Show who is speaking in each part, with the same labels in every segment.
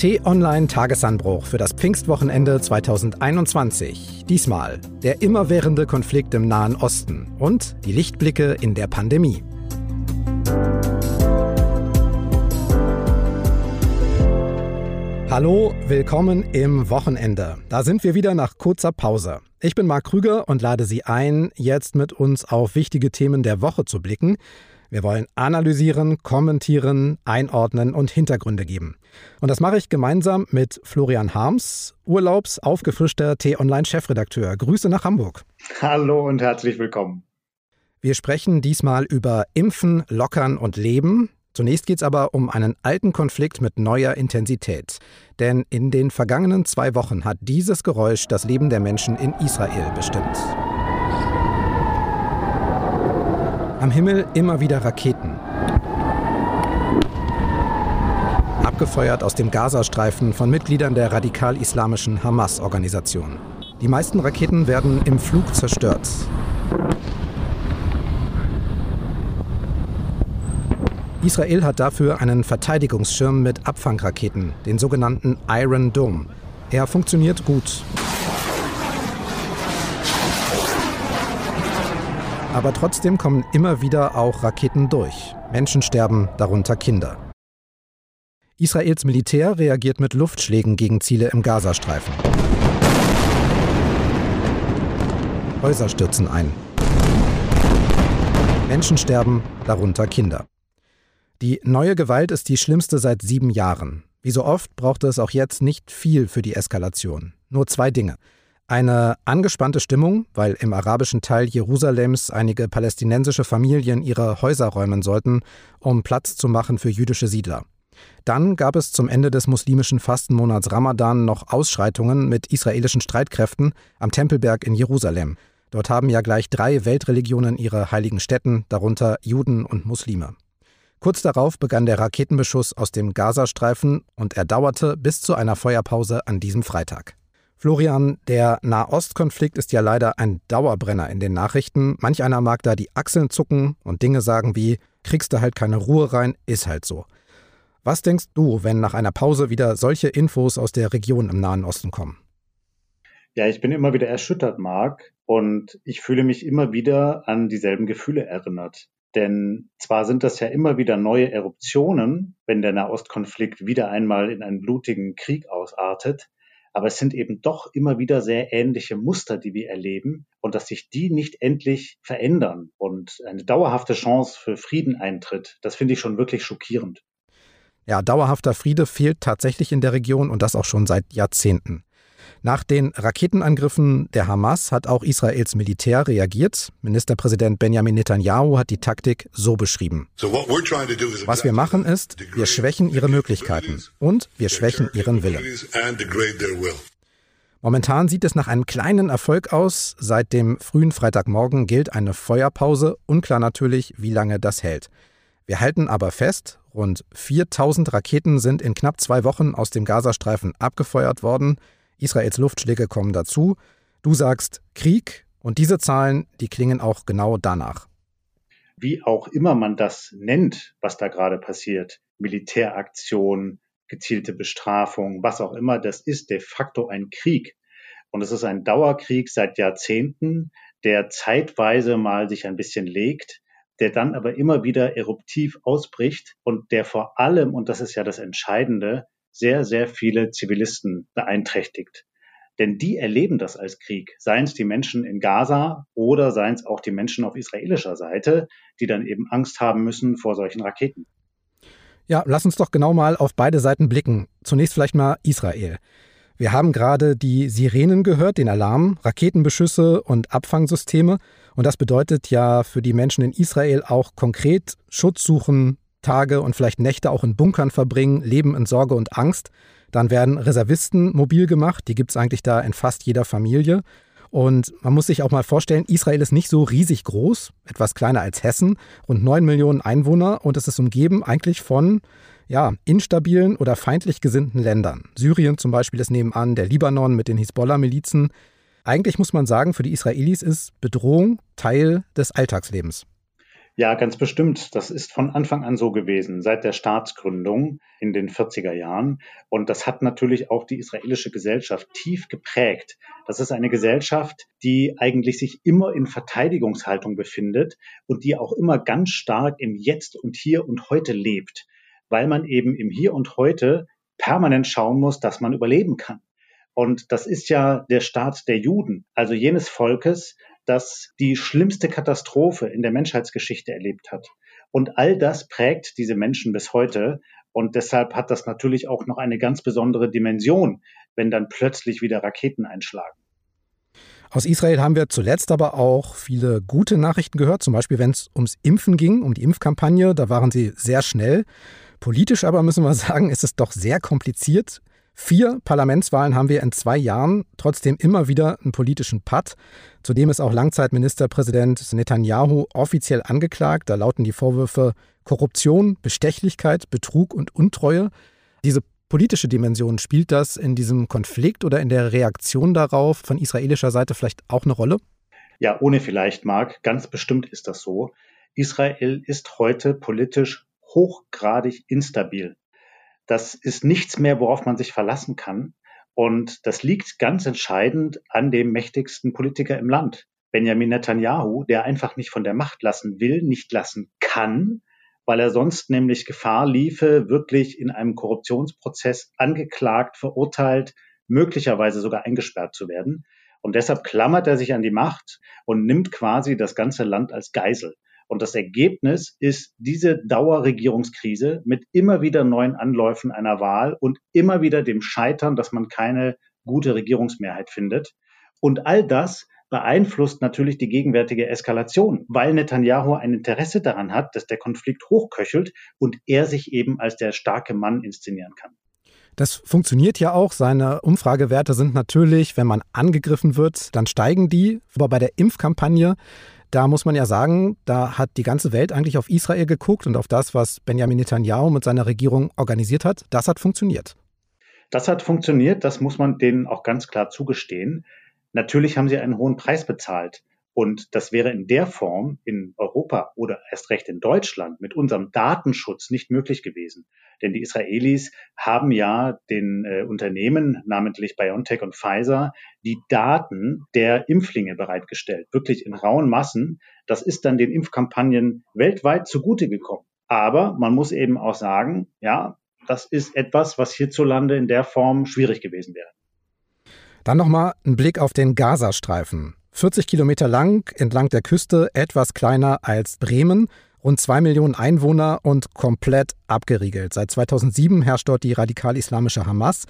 Speaker 1: T-Online Tagesanbruch für das Pfingstwochenende 2021. Diesmal der immerwährende Konflikt im Nahen Osten und die Lichtblicke in der Pandemie. Hallo, willkommen im Wochenende. Da sind wir wieder nach kurzer Pause. Ich bin Marc Krüger und lade Sie ein, jetzt mit uns auf wichtige Themen der Woche zu blicken. Wir wollen analysieren, kommentieren, einordnen und Hintergründe geben. Und das mache ich gemeinsam mit Florian Harms, Urlaubs aufgefrischter T-Online-Chefredakteur. Grüße nach Hamburg.
Speaker 2: Hallo und herzlich willkommen.
Speaker 1: Wir sprechen diesmal über Impfen, Lockern und Leben. Zunächst geht es aber um einen alten Konflikt mit neuer Intensität. Denn in den vergangenen zwei Wochen hat dieses Geräusch das Leben der Menschen in Israel bestimmt. Am Himmel immer wieder Raketen. Abgefeuert aus dem Gazastreifen von Mitgliedern der radikal-islamischen Hamas-Organisation. Die meisten Raketen werden im Flug zerstört. Israel hat dafür einen Verteidigungsschirm mit Abfangraketen, den sogenannten Iron Dome. Er funktioniert gut. Aber trotzdem kommen immer wieder auch Raketen durch. Menschen sterben, darunter Kinder. Israels Militär reagiert mit Luftschlägen gegen Ziele im Gazastreifen. Häuser stürzen ein. Menschen sterben, darunter Kinder. Die neue Gewalt ist die schlimmste seit sieben Jahren. Wie so oft brauchte es auch jetzt nicht viel für die Eskalation. Nur zwei Dinge. Eine angespannte Stimmung, weil im arabischen Teil Jerusalems einige palästinensische Familien ihre Häuser räumen sollten, um Platz zu machen für jüdische Siedler. Dann gab es zum Ende des muslimischen Fastenmonats Ramadan noch Ausschreitungen mit israelischen Streitkräften am Tempelberg in Jerusalem. Dort haben ja gleich drei Weltreligionen ihre heiligen Stätten, darunter Juden und Muslime. Kurz darauf begann der Raketenbeschuss aus dem Gazastreifen und er dauerte bis zu einer Feuerpause an diesem Freitag. Florian, der Nahostkonflikt ist ja leider ein Dauerbrenner in den Nachrichten. Manch einer mag da die Achseln zucken und Dinge sagen wie, kriegst du halt keine Ruhe rein, ist halt so. Was denkst du, wenn nach einer Pause wieder solche Infos aus der Region im Nahen Osten kommen?
Speaker 2: Ja, ich bin immer wieder erschüttert, Marc, und ich fühle mich immer wieder an dieselben Gefühle erinnert. Denn zwar sind das ja immer wieder neue Eruptionen, wenn der Nahostkonflikt wieder einmal in einen blutigen Krieg ausartet, aber es sind eben doch immer wieder sehr ähnliche Muster, die wir erleben und dass sich die nicht endlich verändern und eine dauerhafte Chance für Frieden eintritt, das finde ich schon wirklich schockierend.
Speaker 1: Ja, dauerhafter Friede fehlt tatsächlich in der Region und das auch schon seit Jahrzehnten. Nach den Raketenangriffen der Hamas hat auch Israels Militär reagiert. Ministerpräsident Benjamin Netanyahu hat die Taktik so beschrieben. Was wir machen ist, wir schwächen ihre Möglichkeiten und wir schwächen ihren Willen. Momentan sieht es nach einem kleinen Erfolg aus. Seit dem frühen Freitagmorgen gilt eine Feuerpause. Unklar natürlich, wie lange das hält. Wir halten aber fest, rund 4000 Raketen sind in knapp zwei Wochen aus dem Gazastreifen abgefeuert worden. Israels Luftschläge kommen dazu. Du sagst Krieg und diese Zahlen, die klingen auch genau danach.
Speaker 2: Wie auch immer man das nennt, was da gerade passiert, Militäraktion, gezielte Bestrafung, was auch immer, das ist de facto ein Krieg. Und es ist ein Dauerkrieg seit Jahrzehnten, der zeitweise mal sich ein bisschen legt, der dann aber immer wieder eruptiv ausbricht und der vor allem, und das ist ja das Entscheidende, sehr, sehr viele Zivilisten beeinträchtigt. Denn die erleben das als Krieg, seien es die Menschen in Gaza oder seien es auch die Menschen auf israelischer Seite, die dann eben Angst haben müssen vor solchen Raketen.
Speaker 1: Ja, lass uns doch genau mal auf beide Seiten blicken. Zunächst vielleicht mal Israel. Wir haben gerade die Sirenen gehört, den Alarm, Raketenbeschüsse und Abfangsysteme. Und das bedeutet ja für die Menschen in Israel auch konkret Schutz suchen, Tage und vielleicht Nächte auch in Bunkern verbringen, leben in Sorge und Angst. Dann werden Reservisten mobil gemacht, die gibt es eigentlich da in fast jeder Familie. Und man muss sich auch mal vorstellen, Israel ist nicht so riesig groß, etwas kleiner als Hessen, rund 9 Millionen Einwohner und es ist umgeben eigentlich von ja, instabilen oder feindlich gesinnten Ländern. Syrien zum Beispiel ist nebenan, der Libanon mit den Hisbollah-Milizen. Eigentlich muss man sagen, für die Israelis ist Bedrohung Teil des Alltagslebens.
Speaker 2: Ja, ganz bestimmt. Das ist von Anfang an so gewesen, seit der Staatsgründung in den 40er Jahren. Und das hat natürlich auch die israelische Gesellschaft tief geprägt. Das ist eine Gesellschaft, die eigentlich sich immer in Verteidigungshaltung befindet und die auch immer ganz stark im Jetzt und Hier und Heute lebt, weil man eben im Hier und Heute permanent schauen muss, dass man überleben kann. Und das ist ja der Staat der Juden, also jenes Volkes, das die schlimmste Katastrophe in der Menschheitsgeschichte erlebt hat. Und all das prägt diese Menschen bis heute. Und deshalb hat das natürlich auch noch eine ganz besondere Dimension, wenn dann plötzlich wieder Raketen einschlagen.
Speaker 1: Aus Israel haben wir zuletzt aber auch viele gute Nachrichten gehört, zum Beispiel wenn es ums Impfen ging, um die Impfkampagne, da waren sie sehr schnell. Politisch aber müssen wir sagen, ist es doch sehr kompliziert. Vier Parlamentswahlen haben wir in zwei Jahren, trotzdem immer wieder einen politischen Patt. Zudem ist auch Langzeitministerpräsident Netanyahu offiziell angeklagt. Da lauten die Vorwürfe Korruption, Bestechlichkeit, Betrug und Untreue. Diese politische Dimension, spielt das in diesem Konflikt oder in der Reaktion darauf von israelischer Seite vielleicht auch eine Rolle?
Speaker 2: Ja, ohne vielleicht, Marc. Ganz bestimmt ist das so. Israel ist heute politisch hochgradig instabil. Das ist nichts mehr, worauf man sich verlassen kann. Und das liegt ganz entscheidend an dem mächtigsten Politiker im Land, Benjamin Netanyahu, der einfach nicht von der Macht lassen will, nicht lassen kann, weil er sonst nämlich Gefahr liefe, wirklich in einem Korruptionsprozess angeklagt, verurteilt, möglicherweise sogar eingesperrt zu werden. Und deshalb klammert er sich an die Macht und nimmt quasi das ganze Land als Geisel. Und das Ergebnis ist diese Dauerregierungskrise mit immer wieder neuen Anläufen einer Wahl und immer wieder dem Scheitern, dass man keine gute Regierungsmehrheit findet. Und all das beeinflusst natürlich die gegenwärtige Eskalation, weil Netanyahu ein Interesse daran hat, dass der Konflikt hochköchelt und er sich eben als der starke Mann inszenieren kann.
Speaker 1: Das funktioniert ja auch. Seine Umfragewerte sind natürlich, wenn man angegriffen wird, dann steigen die. Aber bei der Impfkampagne da muss man ja sagen, da hat die ganze Welt eigentlich auf Israel geguckt und auf das, was Benjamin Netanyahu mit seiner Regierung organisiert hat. Das hat funktioniert.
Speaker 2: Das hat funktioniert, das muss man denen auch ganz klar zugestehen. Natürlich haben sie einen hohen Preis bezahlt. Und das wäre in der Form in Europa oder erst recht in Deutschland mit unserem Datenschutz nicht möglich gewesen. Denn die Israelis haben ja den äh, Unternehmen, namentlich BioNTech und Pfizer, die Daten der Impflinge bereitgestellt, wirklich in rauen Massen. Das ist dann den Impfkampagnen weltweit zugute gekommen. Aber man muss eben auch sagen, ja, das ist etwas, was hierzulande in der Form schwierig gewesen wäre.
Speaker 1: Dann nochmal ein Blick auf den Gazastreifen. 40 Kilometer lang entlang der Küste, etwas kleiner als Bremen, rund zwei Millionen Einwohner und komplett abgeriegelt. Seit 2007 herrscht dort die radikal-islamische Hamas,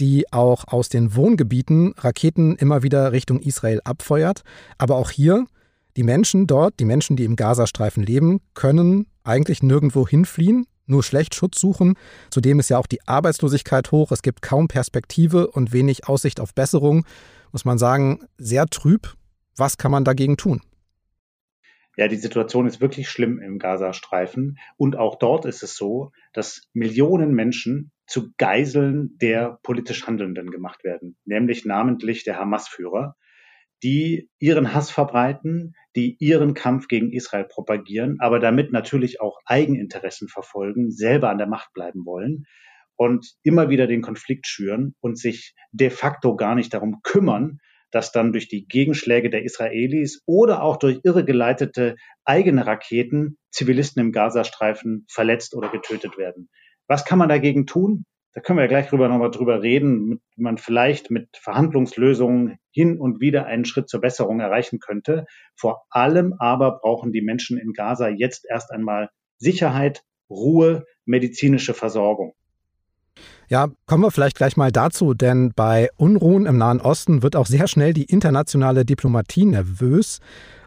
Speaker 1: die auch aus den Wohngebieten Raketen immer wieder Richtung Israel abfeuert. Aber auch hier, die Menschen dort, die Menschen, die im Gazastreifen leben, können eigentlich nirgendwo hinfliehen, nur schlecht Schutz suchen. Zudem ist ja auch die Arbeitslosigkeit hoch, es gibt kaum Perspektive und wenig Aussicht auf Besserung muss man sagen, sehr trüb. Was kann man dagegen tun?
Speaker 2: Ja, die Situation ist wirklich schlimm im Gazastreifen. Und auch dort ist es so, dass Millionen Menschen zu Geiseln der politisch Handelnden gemacht werden, nämlich namentlich der Hamas-Führer, die ihren Hass verbreiten, die ihren Kampf gegen Israel propagieren, aber damit natürlich auch Eigeninteressen verfolgen, selber an der Macht bleiben wollen und immer wieder den Konflikt schüren und sich de facto gar nicht darum kümmern, dass dann durch die Gegenschläge der Israelis oder auch durch irregeleitete eigene Raketen Zivilisten im Gazastreifen verletzt oder getötet werden. Was kann man dagegen tun? Da können wir ja gleich drüber nochmal drüber reden, wie man vielleicht mit Verhandlungslösungen hin und wieder einen Schritt zur Besserung erreichen könnte. Vor allem aber brauchen die Menschen in Gaza jetzt erst einmal Sicherheit, Ruhe, medizinische Versorgung.
Speaker 1: Ja, kommen wir vielleicht gleich mal dazu, denn bei Unruhen im Nahen Osten wird auch sehr schnell die internationale Diplomatie nervös.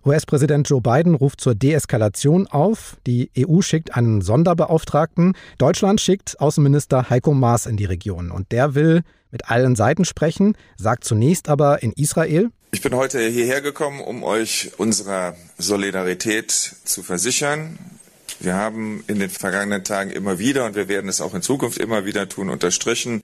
Speaker 1: US-Präsident Joe Biden ruft zur Deeskalation auf. Die EU schickt einen Sonderbeauftragten. Deutschland schickt Außenminister Heiko Maas in die Region. Und der will mit allen Seiten sprechen, sagt zunächst aber in Israel.
Speaker 3: Ich bin heute hierher gekommen, um euch unserer Solidarität zu versichern. Wir haben in den vergangenen Tagen immer wieder, und wir werden es auch in Zukunft immer wieder tun, unterstrichen,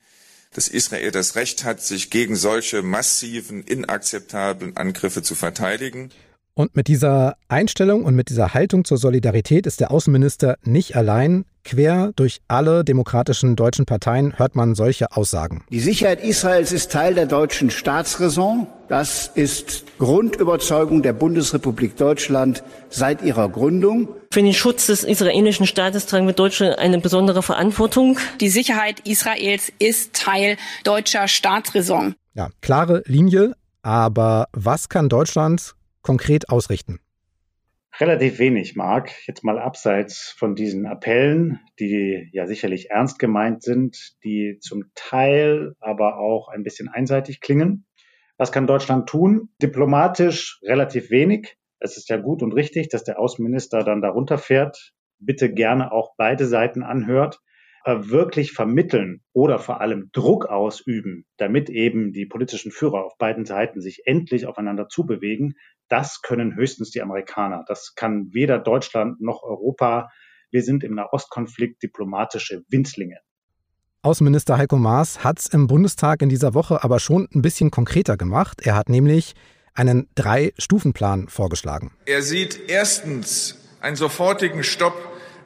Speaker 3: dass Israel das Recht hat, sich gegen solche massiven, inakzeptablen Angriffe zu verteidigen.
Speaker 1: Und mit dieser Einstellung und mit dieser Haltung zur Solidarität ist der Außenminister nicht allein. Quer durch alle demokratischen deutschen Parteien hört man solche Aussagen.
Speaker 4: Die Sicherheit Israels ist Teil der deutschen Staatsräson. Das ist Grundüberzeugung der Bundesrepublik Deutschland seit ihrer Gründung.
Speaker 5: Für den Schutz des israelischen Staates tragen wir Deutsche eine besondere Verantwortung.
Speaker 6: Die Sicherheit Israels ist Teil deutscher Staatsräson.
Speaker 1: Ja, klare Linie. Aber was kann Deutschland konkret ausrichten?
Speaker 2: Relativ wenig, Marc. Jetzt mal abseits von diesen Appellen, die ja sicherlich ernst gemeint sind, die zum Teil aber auch ein bisschen einseitig klingen. Was kann Deutschland tun? Diplomatisch relativ wenig. Es ist ja gut und richtig, dass der Außenminister dann darunter fährt. Bitte gerne auch beide Seiten anhört. Wirklich vermitteln oder vor allem Druck ausüben, damit eben die politischen Führer auf beiden Seiten sich endlich aufeinander zubewegen, das können höchstens die Amerikaner. Das kann weder Deutschland noch Europa. Wir sind im Nahostkonflikt diplomatische Winzlinge.
Speaker 1: Außenminister Heiko Maas hat es im Bundestag in dieser Woche aber schon ein bisschen konkreter gemacht. Er hat nämlich einen Drei-Stufen-Plan vorgeschlagen.
Speaker 3: Er sieht erstens einen sofortigen Stopp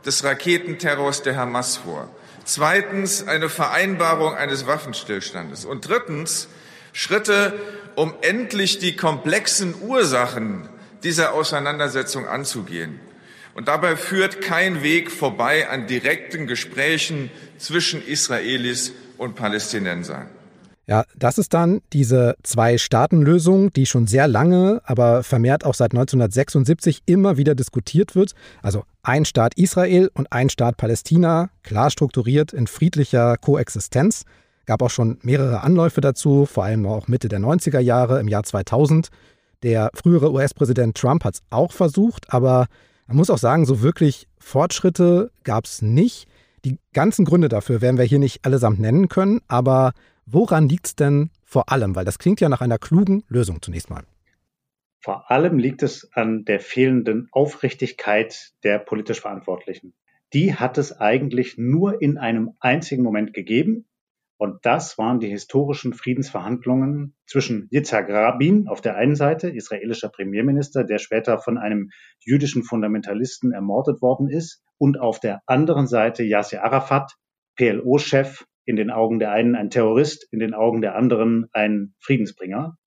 Speaker 3: des Raketenterrors der Hamas vor. Zweitens eine Vereinbarung eines Waffenstillstandes. Und drittens Schritte, um endlich die komplexen Ursachen dieser Auseinandersetzung anzugehen. Und dabei führt kein Weg vorbei an direkten Gesprächen zwischen Israelis und Palästinensern.
Speaker 1: Ja, das ist dann diese Zwei-Staaten-Lösung, die schon sehr lange, aber vermehrt auch seit 1976 immer wieder diskutiert wird. Also ein Staat Israel und ein Staat Palästina, klar strukturiert in friedlicher Koexistenz. Gab auch schon mehrere Anläufe dazu, vor allem auch Mitte der 90er Jahre, im Jahr 2000. Der frühere US-Präsident Trump hat es auch versucht, aber man muss auch sagen, so wirklich Fortschritte gab es nicht. Die ganzen Gründe dafür werden wir hier nicht allesamt nennen können, aber woran liegt es denn vor allem? Weil das klingt ja nach einer klugen Lösung zunächst mal.
Speaker 2: Vor allem liegt es an der fehlenden Aufrichtigkeit der politisch Verantwortlichen. Die hat es eigentlich nur in einem einzigen Moment gegeben, und das waren die historischen Friedensverhandlungen zwischen Yitzhak Rabin auf der einen Seite, israelischer Premierminister, der später von einem jüdischen Fundamentalisten ermordet worden ist, und auf der anderen Seite Yasser Arafat, PLO-Chef, in den Augen der einen ein Terrorist, in den Augen der anderen ein Friedensbringer.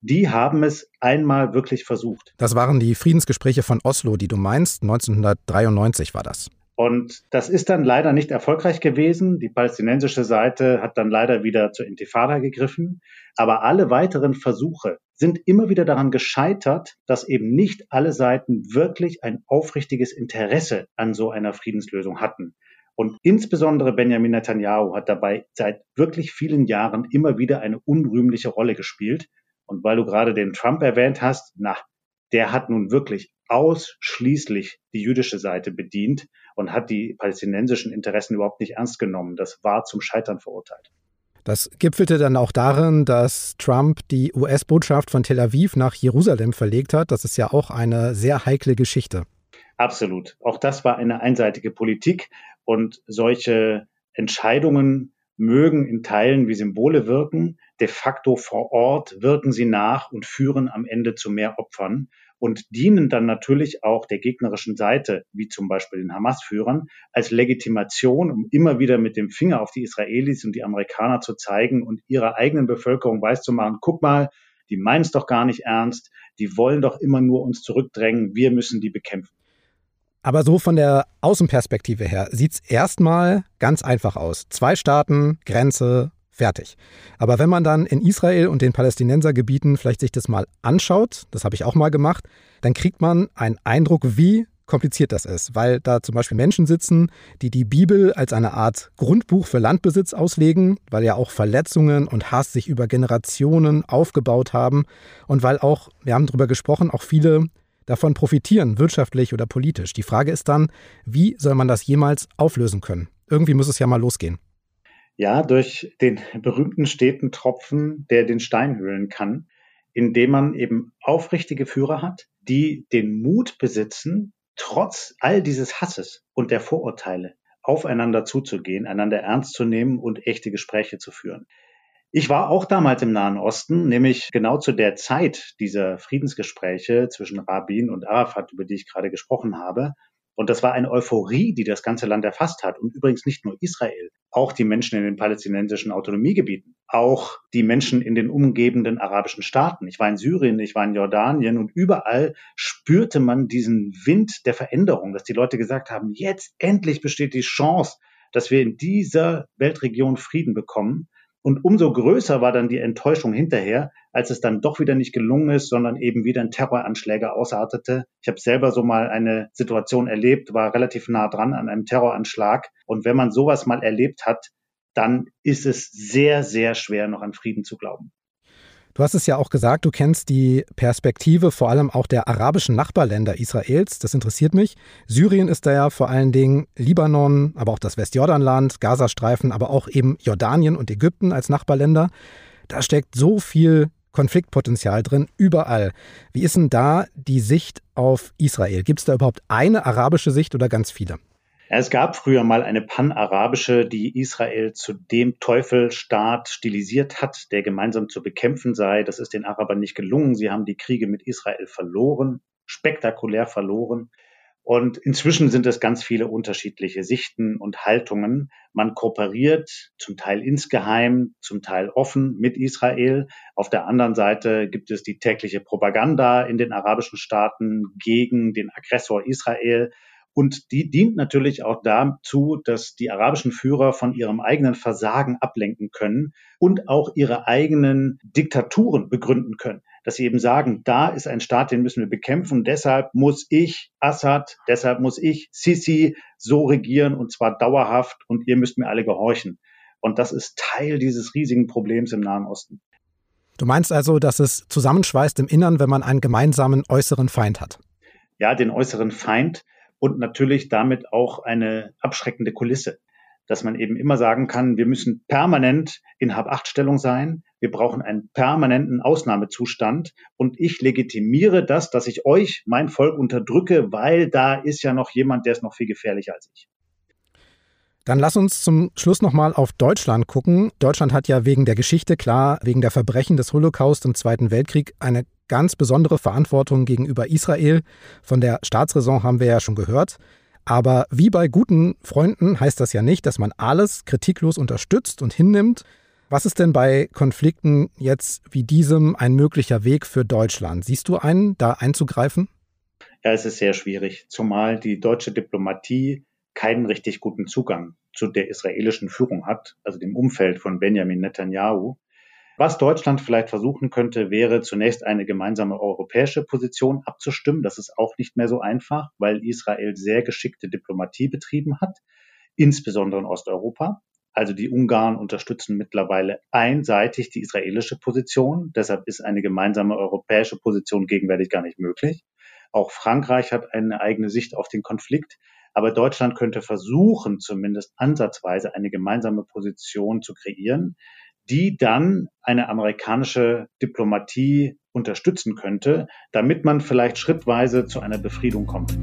Speaker 2: Die haben es einmal wirklich versucht.
Speaker 1: Das waren die Friedensgespräche von Oslo, die du meinst. 1993 war das.
Speaker 2: Und das ist dann leider nicht erfolgreich gewesen. Die palästinensische Seite hat dann leider wieder zur Intifada gegriffen. Aber alle weiteren Versuche sind immer wieder daran gescheitert, dass eben nicht alle Seiten wirklich ein aufrichtiges Interesse an so einer Friedenslösung hatten. Und insbesondere Benjamin Netanyahu hat dabei seit wirklich vielen Jahren immer wieder eine unrühmliche Rolle gespielt. Und weil du gerade den Trump erwähnt hast, na, der hat nun wirklich ausschließlich die jüdische Seite bedient und hat die palästinensischen Interessen überhaupt nicht ernst genommen. Das war zum Scheitern verurteilt.
Speaker 1: Das gipfelte dann auch darin, dass Trump die US-Botschaft von Tel Aviv nach Jerusalem verlegt hat. Das ist ja auch eine sehr heikle Geschichte.
Speaker 2: Absolut. Auch das war eine einseitige Politik und solche Entscheidungen mögen in Teilen wie Symbole wirken. De facto vor Ort wirken sie nach und führen am Ende zu mehr Opfern und dienen dann natürlich auch der gegnerischen Seite, wie zum Beispiel den Hamas-Führern, als Legitimation, um immer wieder mit dem Finger auf die Israelis und die Amerikaner zu zeigen und ihrer eigenen Bevölkerung weiszumachen, guck mal, die meinen es doch gar nicht ernst, die wollen doch immer nur uns zurückdrängen, wir müssen die bekämpfen.
Speaker 1: Aber so von der Außenperspektive her sieht es erstmal ganz einfach aus. Zwei Staaten, Grenze, Fertig. Aber wenn man dann in Israel und den Palästinensergebieten vielleicht sich das mal anschaut, das habe ich auch mal gemacht, dann kriegt man einen Eindruck, wie kompliziert das ist, weil da zum Beispiel Menschen sitzen, die die Bibel als eine Art Grundbuch für Landbesitz auslegen, weil ja auch Verletzungen und Hass sich über Generationen aufgebaut haben und weil auch, wir haben darüber gesprochen, auch viele davon profitieren, wirtschaftlich oder politisch. Die Frage ist dann, wie soll man das jemals auflösen können? Irgendwie muss es ja mal losgehen.
Speaker 2: Ja, durch den berühmten steten Tropfen, der den Stein höhlen kann, indem man eben aufrichtige Führer hat, die den Mut besitzen, trotz all dieses Hasses und der Vorurteile aufeinander zuzugehen, einander ernst zu nehmen und echte Gespräche zu führen. Ich war auch damals im Nahen Osten, nämlich genau zu der Zeit dieser Friedensgespräche zwischen Rabin und Arafat, über die ich gerade gesprochen habe. Und das war eine Euphorie, die das ganze Land erfasst hat. Und übrigens nicht nur Israel, auch die Menschen in den palästinensischen Autonomiegebieten, auch die Menschen in den umgebenden arabischen Staaten. Ich war in Syrien, ich war in Jordanien und überall spürte man diesen Wind der Veränderung, dass die Leute gesagt haben, jetzt endlich besteht die Chance, dass wir in dieser Weltregion Frieden bekommen. Und umso größer war dann die Enttäuschung hinterher, als es dann doch wieder nicht gelungen ist, sondern eben wieder in Terroranschläge ausartete. Ich habe selber so mal eine Situation erlebt, war relativ nah dran an einem Terroranschlag. Und wenn man sowas mal erlebt hat, dann ist es sehr, sehr schwer, noch an Frieden zu glauben.
Speaker 1: Du hast es ja auch gesagt, du kennst die Perspektive vor allem auch der arabischen Nachbarländer Israels. Das interessiert mich. Syrien ist da ja vor allen Dingen Libanon, aber auch das Westjordanland, Gazastreifen, aber auch eben Jordanien und Ägypten als Nachbarländer. Da steckt so viel Konfliktpotenzial drin, überall. Wie ist denn da die Sicht auf Israel? Gibt es da überhaupt eine arabische Sicht oder ganz viele?
Speaker 2: Es gab früher mal eine panarabische, die Israel zu dem Teufelstaat stilisiert hat, der gemeinsam zu bekämpfen sei. Das ist den Arabern nicht gelungen. Sie haben die Kriege mit Israel verloren, spektakulär verloren. Und inzwischen sind es ganz viele unterschiedliche Sichten und Haltungen. Man kooperiert zum Teil insgeheim, zum Teil offen mit Israel. Auf der anderen Seite gibt es die tägliche Propaganda in den arabischen Staaten gegen den Aggressor Israel. Und die dient natürlich auch dazu, dass die arabischen Führer von ihrem eigenen Versagen ablenken können und auch ihre eigenen Diktaturen begründen können. Dass sie eben sagen, da ist ein Staat, den müssen wir bekämpfen. Deshalb muss ich Assad, deshalb muss ich Sisi so regieren und zwar dauerhaft und ihr müsst mir alle gehorchen. Und das ist Teil dieses riesigen Problems im Nahen Osten.
Speaker 1: Du meinst also, dass es zusammenschweißt im Innern, wenn man einen gemeinsamen äußeren Feind hat?
Speaker 2: Ja, den äußeren Feind und natürlich damit auch eine abschreckende Kulisse, dass man eben immer sagen kann, wir müssen permanent in Hab-Acht-Stellung sein, wir brauchen einen permanenten Ausnahmezustand und ich legitimiere das, dass ich euch, mein Volk, unterdrücke, weil da ist ja noch jemand, der ist noch viel gefährlicher als ich.
Speaker 1: Dann lass uns zum Schluss nochmal auf Deutschland gucken. Deutschland hat ja wegen der Geschichte, klar, wegen der Verbrechen des Holocaust im Zweiten Weltkrieg eine ganz besondere Verantwortung gegenüber Israel. Von der Staatsräson haben wir ja schon gehört. Aber wie bei guten Freunden heißt das ja nicht, dass man alles kritiklos unterstützt und hinnimmt. Was ist denn bei Konflikten jetzt wie diesem ein möglicher Weg für Deutschland? Siehst du einen, da einzugreifen?
Speaker 2: Ja, es ist sehr schwierig, zumal die deutsche Diplomatie keinen richtig guten Zugang zu der israelischen Führung hat, also dem Umfeld von Benjamin Netanyahu. Was Deutschland vielleicht versuchen könnte, wäre zunächst eine gemeinsame europäische Position abzustimmen. Das ist auch nicht mehr so einfach, weil Israel sehr geschickte Diplomatie betrieben hat, insbesondere in Osteuropa. Also die Ungarn unterstützen mittlerweile einseitig die israelische Position. Deshalb ist eine gemeinsame europäische Position gegenwärtig gar nicht möglich. Auch Frankreich hat eine eigene Sicht auf den Konflikt. Aber Deutschland könnte versuchen, zumindest ansatzweise eine gemeinsame Position zu kreieren die dann eine amerikanische Diplomatie unterstützen könnte, damit man vielleicht schrittweise zu einer Befriedung kommt.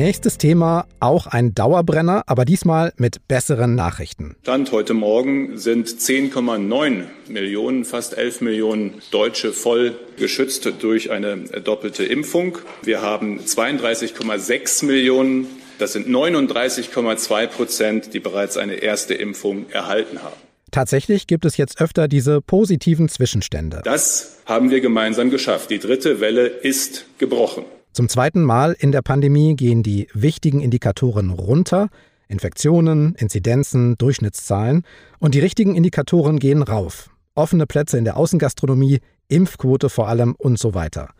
Speaker 1: Nächstes Thema, auch ein Dauerbrenner, aber diesmal mit besseren Nachrichten.
Speaker 7: Stand heute Morgen sind 10,9 Millionen, fast 11 Millionen Deutsche voll geschützt durch eine doppelte Impfung. Wir haben 32,6 Millionen das sind 39,2 Prozent, die bereits eine erste Impfung erhalten haben.
Speaker 1: Tatsächlich gibt es jetzt öfter diese positiven Zwischenstände.
Speaker 7: Das haben wir gemeinsam geschafft. Die dritte Welle ist gebrochen.
Speaker 1: Zum zweiten Mal in der Pandemie gehen die wichtigen Indikatoren runter. Infektionen, Inzidenzen, Durchschnittszahlen. Und die richtigen Indikatoren gehen rauf. Offene Plätze in der Außengastronomie, Impfquote vor allem und so weiter.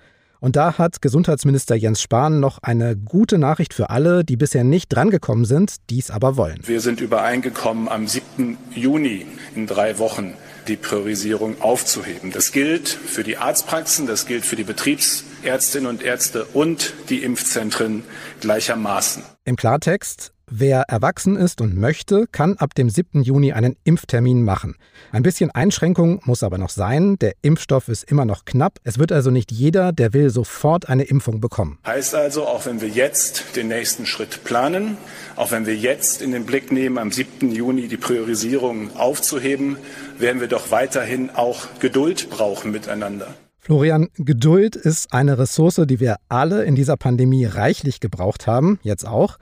Speaker 1: Und da hat Gesundheitsminister Jens Spahn noch eine gute Nachricht für alle, die bisher nicht drangekommen sind, dies aber wollen.
Speaker 7: Wir sind übereingekommen, am 7. Juni in drei Wochen die Priorisierung aufzuheben. Das gilt für die Arztpraxen, das gilt für die Betriebsärztinnen und Ärzte und die Impfzentren gleichermaßen.
Speaker 1: Im Klartext, Wer erwachsen ist und möchte, kann ab dem 7. Juni einen Impftermin machen. Ein bisschen Einschränkung muss aber noch sein. Der Impfstoff ist immer noch knapp. Es wird also nicht jeder, der will, sofort eine Impfung bekommen.
Speaker 8: Heißt also, auch wenn wir jetzt den nächsten Schritt planen, auch wenn wir jetzt in den Blick nehmen, am 7. Juni die Priorisierung aufzuheben, werden wir doch weiterhin auch Geduld brauchen miteinander.
Speaker 1: Florian, Geduld ist eine Ressource, die wir alle in dieser Pandemie reichlich gebraucht haben, jetzt auch.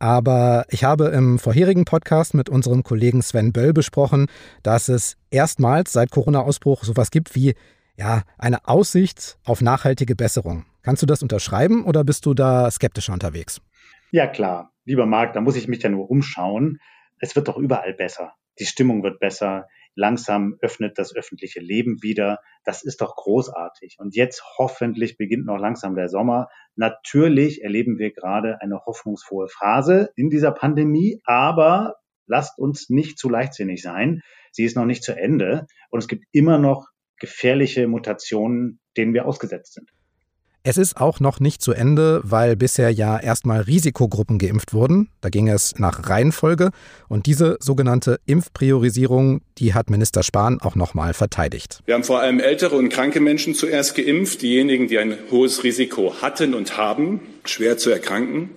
Speaker 1: Aber ich habe im vorherigen Podcast mit unserem Kollegen Sven Böll besprochen, dass es erstmals seit Corona-Ausbruch sowas gibt wie ja, eine Aussicht auf nachhaltige Besserung. Kannst du das unterschreiben oder bist du da skeptischer unterwegs?
Speaker 2: Ja, klar. Lieber Marc, da muss ich mich ja nur umschauen. Es wird doch überall besser. Die Stimmung wird besser. Langsam öffnet das öffentliche Leben wieder. Das ist doch großartig. Und jetzt hoffentlich beginnt noch langsam der Sommer. Natürlich erleben wir gerade eine hoffnungsfrohe Phase in dieser Pandemie, aber lasst uns nicht zu leichtsinnig sein. Sie ist noch nicht zu Ende und es gibt immer noch gefährliche Mutationen, denen wir ausgesetzt sind.
Speaker 1: Es ist auch noch nicht zu Ende, weil bisher ja erstmal Risikogruppen geimpft wurden. Da ging es nach Reihenfolge. Und diese sogenannte Impfpriorisierung, die hat Minister Spahn auch nochmal verteidigt.
Speaker 7: Wir haben vor allem ältere und kranke Menschen zuerst geimpft, diejenigen, die ein hohes Risiko hatten und haben, schwer zu erkranken.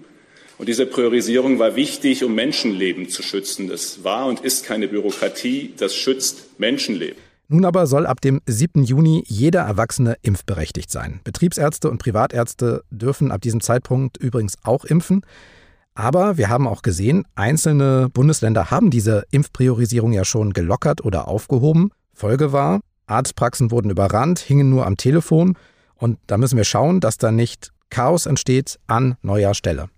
Speaker 7: Und diese Priorisierung war wichtig, um Menschenleben zu schützen. Das war und ist keine Bürokratie, das schützt Menschenleben.
Speaker 1: Nun aber soll ab dem 7. Juni jeder Erwachsene impfberechtigt sein. Betriebsärzte und Privatärzte dürfen ab diesem Zeitpunkt übrigens auch impfen. Aber wir haben auch gesehen, einzelne Bundesländer haben diese Impfpriorisierung ja schon gelockert oder aufgehoben. Folge war, Arztpraxen wurden überrannt, hingen nur am Telefon. Und da müssen wir schauen, dass da nicht Chaos entsteht an neuer Stelle.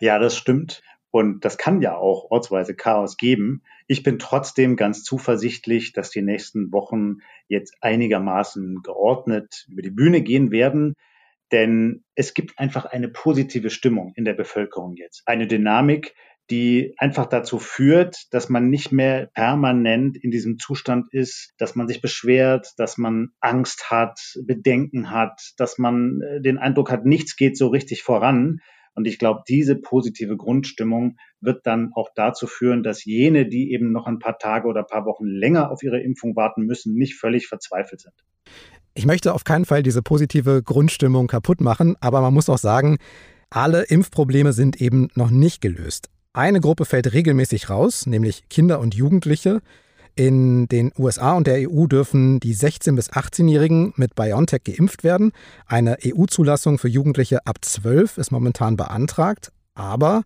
Speaker 2: Ja, das stimmt. Und das kann ja auch ortsweise Chaos geben. Ich bin trotzdem ganz zuversichtlich, dass die nächsten Wochen jetzt einigermaßen geordnet über die Bühne gehen werden. Denn es gibt einfach eine positive Stimmung in der Bevölkerung jetzt. Eine Dynamik, die einfach dazu führt, dass man nicht mehr permanent in diesem Zustand ist, dass man sich beschwert, dass man Angst hat, Bedenken hat, dass man äh, den Eindruck hat, nichts geht so richtig voran, und ich glaube, diese positive Grundstimmung wird dann auch dazu führen, dass jene, die eben noch ein paar Tage oder ein paar Wochen länger auf ihre Impfung warten müssen, nicht völlig verzweifelt sind.
Speaker 1: Ich möchte auf keinen Fall diese positive Grundstimmung kaputt machen, aber man muss auch sagen, alle Impfprobleme sind eben noch nicht gelöst. Eine Gruppe fällt regelmäßig raus, nämlich Kinder und Jugendliche. In den USA und der EU dürfen die 16- bis 18-Jährigen mit BioNTech geimpft werden. Eine EU-Zulassung für Jugendliche ab 12 ist momentan beantragt. Aber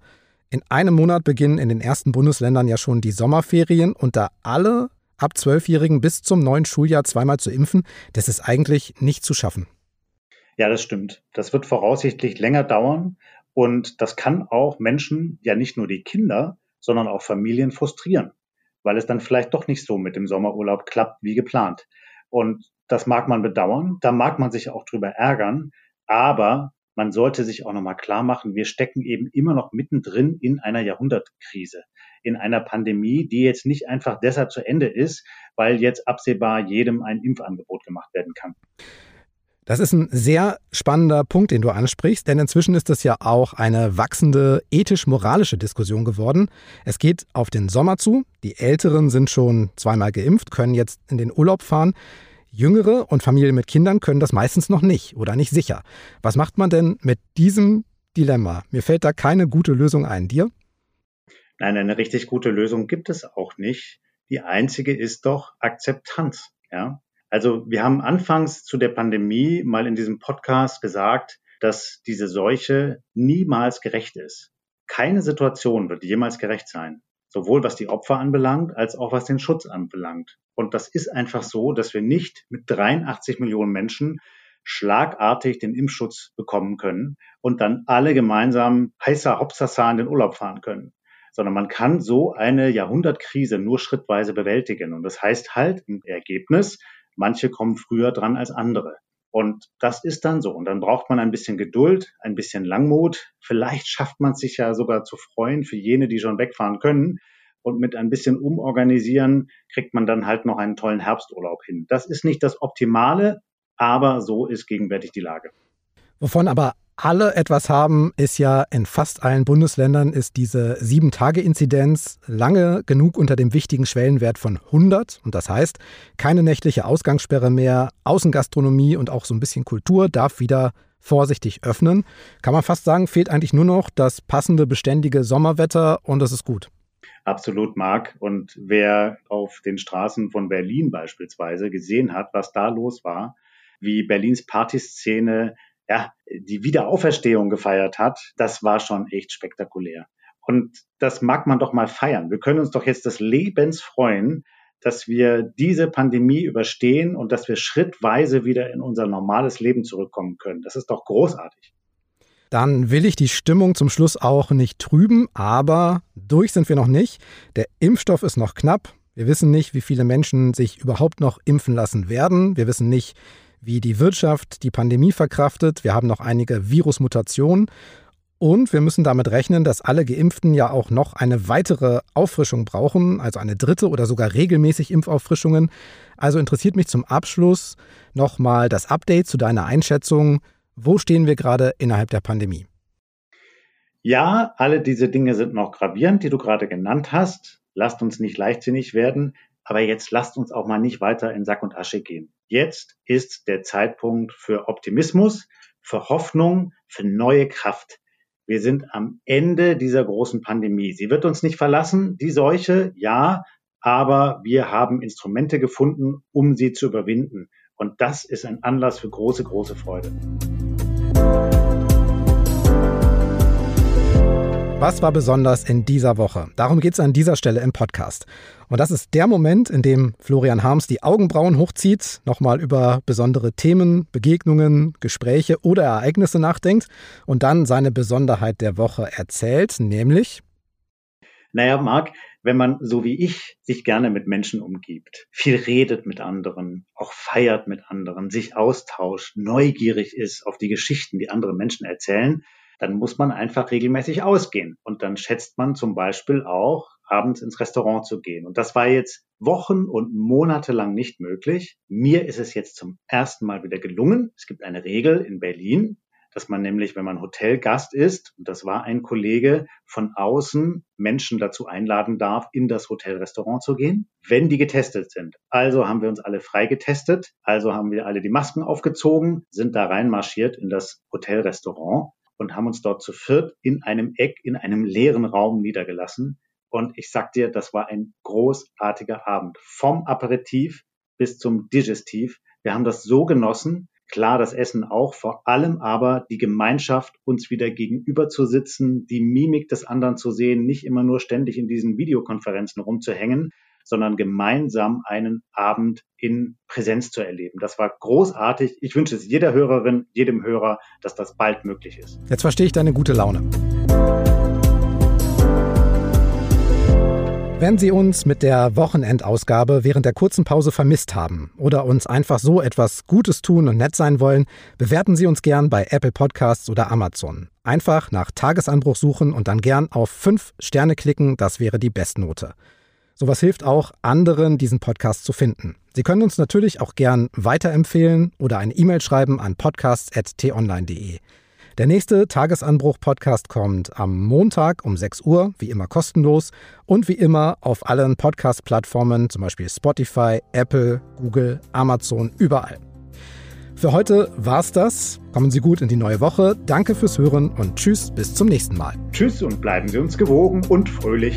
Speaker 1: in einem Monat beginnen in den ersten Bundesländern ja schon die Sommerferien und da alle ab 12-Jährigen bis zum neuen Schuljahr zweimal zu impfen, das ist eigentlich nicht zu schaffen.
Speaker 2: Ja, das stimmt. Das wird voraussichtlich länger dauern und das kann auch Menschen, ja nicht nur die Kinder, sondern auch Familien frustrieren weil es dann vielleicht doch nicht so mit dem Sommerurlaub klappt wie geplant. Und das mag man bedauern, da mag man sich auch drüber ärgern, aber man sollte sich auch nochmal klar machen, wir stecken eben immer noch mittendrin in einer Jahrhundertkrise, in einer Pandemie, die jetzt nicht einfach deshalb zu Ende ist, weil jetzt absehbar jedem ein Impfangebot gemacht werden kann.
Speaker 1: Das ist ein sehr spannender Punkt, den du ansprichst, denn inzwischen ist das ja auch eine wachsende ethisch-moralische Diskussion geworden. Es geht auf den Sommer zu. Die Älteren sind schon zweimal geimpft, können jetzt in den Urlaub fahren. Jüngere und Familien mit Kindern können das meistens noch nicht oder nicht sicher. Was macht man denn mit diesem Dilemma? Mir fällt da keine gute Lösung ein. Dir?
Speaker 2: Nein, eine richtig gute Lösung gibt es auch nicht. Die einzige ist doch Akzeptanz. Ja? Also wir haben anfangs zu der Pandemie mal in diesem Podcast gesagt, dass diese Seuche niemals gerecht ist. Keine Situation wird jemals gerecht sein, sowohl was die Opfer anbelangt, als auch was den Schutz anbelangt. Und das ist einfach so, dass wir nicht mit 83 Millionen Menschen schlagartig den Impfschutz bekommen können und dann alle gemeinsam heißer Hopsasa in den Urlaub fahren können sondern man kann so eine Jahrhundertkrise nur schrittweise bewältigen. Und das heißt halt im Ergebnis, Manche kommen früher dran als andere. Und das ist dann so. Und dann braucht man ein bisschen Geduld, ein bisschen Langmut. Vielleicht schafft man es sich ja sogar zu freuen für jene, die schon wegfahren können. Und mit ein bisschen Umorganisieren kriegt man dann halt noch einen tollen Herbsturlaub hin. Das ist nicht das Optimale, aber so ist gegenwärtig die Lage.
Speaker 1: Wovon aber alle etwas haben, ist ja in fast allen Bundesländern ist diese 7-Tage-Inzidenz lange genug unter dem wichtigen Schwellenwert von 100. Und das heißt, keine nächtliche Ausgangssperre mehr, Außengastronomie und auch so ein bisschen Kultur darf wieder vorsichtig öffnen. Kann man fast sagen, fehlt eigentlich nur noch das passende, beständige Sommerwetter und das ist gut.
Speaker 2: Absolut, Marc. Und wer auf den Straßen von Berlin beispielsweise gesehen hat, was da los war, wie Berlins Partyszene ja, die Wiederauferstehung gefeiert hat, das war schon echt spektakulär. Und das mag man doch mal feiern. Wir können uns doch jetzt des Lebens freuen, dass wir diese Pandemie überstehen und dass wir schrittweise wieder in unser normales Leben zurückkommen können. Das ist doch großartig.
Speaker 1: Dann will ich die Stimmung zum Schluss auch nicht trüben, aber durch sind wir noch nicht. Der Impfstoff ist noch knapp. Wir wissen nicht, wie viele Menschen sich überhaupt noch impfen lassen werden. Wir wissen nicht, wie die Wirtschaft die Pandemie verkraftet. Wir haben noch einige Virusmutationen. Und wir müssen damit rechnen, dass alle Geimpften ja auch noch eine weitere Auffrischung brauchen, also eine dritte oder sogar regelmäßig Impfauffrischungen. Also interessiert mich zum Abschluss nochmal das Update zu deiner Einschätzung. Wo stehen wir gerade innerhalb der Pandemie?
Speaker 2: Ja, alle diese Dinge sind noch gravierend, die du gerade genannt hast. Lasst uns nicht leichtsinnig werden. Aber jetzt lasst uns auch mal nicht weiter in Sack und Asche gehen. Jetzt ist der Zeitpunkt für Optimismus, für Hoffnung, für neue Kraft. Wir sind am Ende dieser großen Pandemie. Sie wird uns nicht verlassen, die Seuche, ja, aber wir haben Instrumente gefunden, um sie zu überwinden. Und das ist ein Anlass für große, große Freude.
Speaker 1: Was war besonders in dieser Woche? Darum geht es an dieser Stelle im Podcast. Und das ist der Moment, in dem Florian Harms die Augenbrauen hochzieht, nochmal über besondere Themen, Begegnungen, Gespräche oder Ereignisse nachdenkt und dann seine Besonderheit der Woche erzählt, nämlich.
Speaker 2: Naja, Marc, wenn man so wie ich sich gerne mit Menschen umgibt, viel redet mit anderen, auch feiert mit anderen, sich austauscht, neugierig ist auf die Geschichten, die andere Menschen erzählen, dann muss man einfach regelmäßig ausgehen. Und dann schätzt man zum Beispiel auch, abends ins Restaurant zu gehen. Und das war jetzt Wochen und Monate lang nicht möglich. Mir ist es jetzt zum ersten Mal wieder gelungen. Es gibt eine Regel in Berlin, dass man nämlich, wenn man Hotelgast ist, und das war ein Kollege, von außen Menschen dazu einladen darf, in das Hotelrestaurant zu gehen, wenn die getestet sind. Also haben wir uns alle frei getestet, also haben wir alle die Masken aufgezogen, sind da reinmarschiert in das Hotelrestaurant und haben uns dort zu viert in einem Eck, in einem leeren Raum niedergelassen. Und ich sag dir, das war ein großartiger Abend. Vom Aperitif bis zum Digestiv. Wir haben das so genossen. Klar, das Essen auch, vor allem aber die Gemeinschaft, uns wieder gegenüber zu sitzen, die Mimik des anderen zu sehen, nicht immer nur ständig in diesen Videokonferenzen rumzuhängen, sondern gemeinsam einen Abend in Präsenz zu erleben. Das war großartig. Ich wünsche es jeder Hörerin, jedem Hörer, dass das bald möglich ist.
Speaker 1: Jetzt verstehe ich deine gute Laune. Wenn Sie uns mit der Wochenendausgabe während der kurzen Pause vermisst haben oder uns einfach so etwas Gutes tun und nett sein wollen, bewerten Sie uns gern bei Apple Podcasts oder Amazon. Einfach nach Tagesanbruch suchen und dann gern auf 5 Sterne klicken, das wäre die Bestnote. Sowas hilft auch, anderen diesen Podcast zu finden. Sie können uns natürlich auch gern weiterempfehlen oder eine E-Mail schreiben an podcasts.tonline.de. Der nächste Tagesanbruch-Podcast kommt am Montag um 6 Uhr, wie immer kostenlos und wie immer auf allen Podcast-Plattformen, zum Beispiel Spotify, Apple, Google, Amazon, überall. Für heute war's das. Kommen Sie gut in die neue Woche. Danke fürs Hören und tschüss, bis zum nächsten Mal.
Speaker 2: Tschüss und bleiben Sie uns gewogen und fröhlich.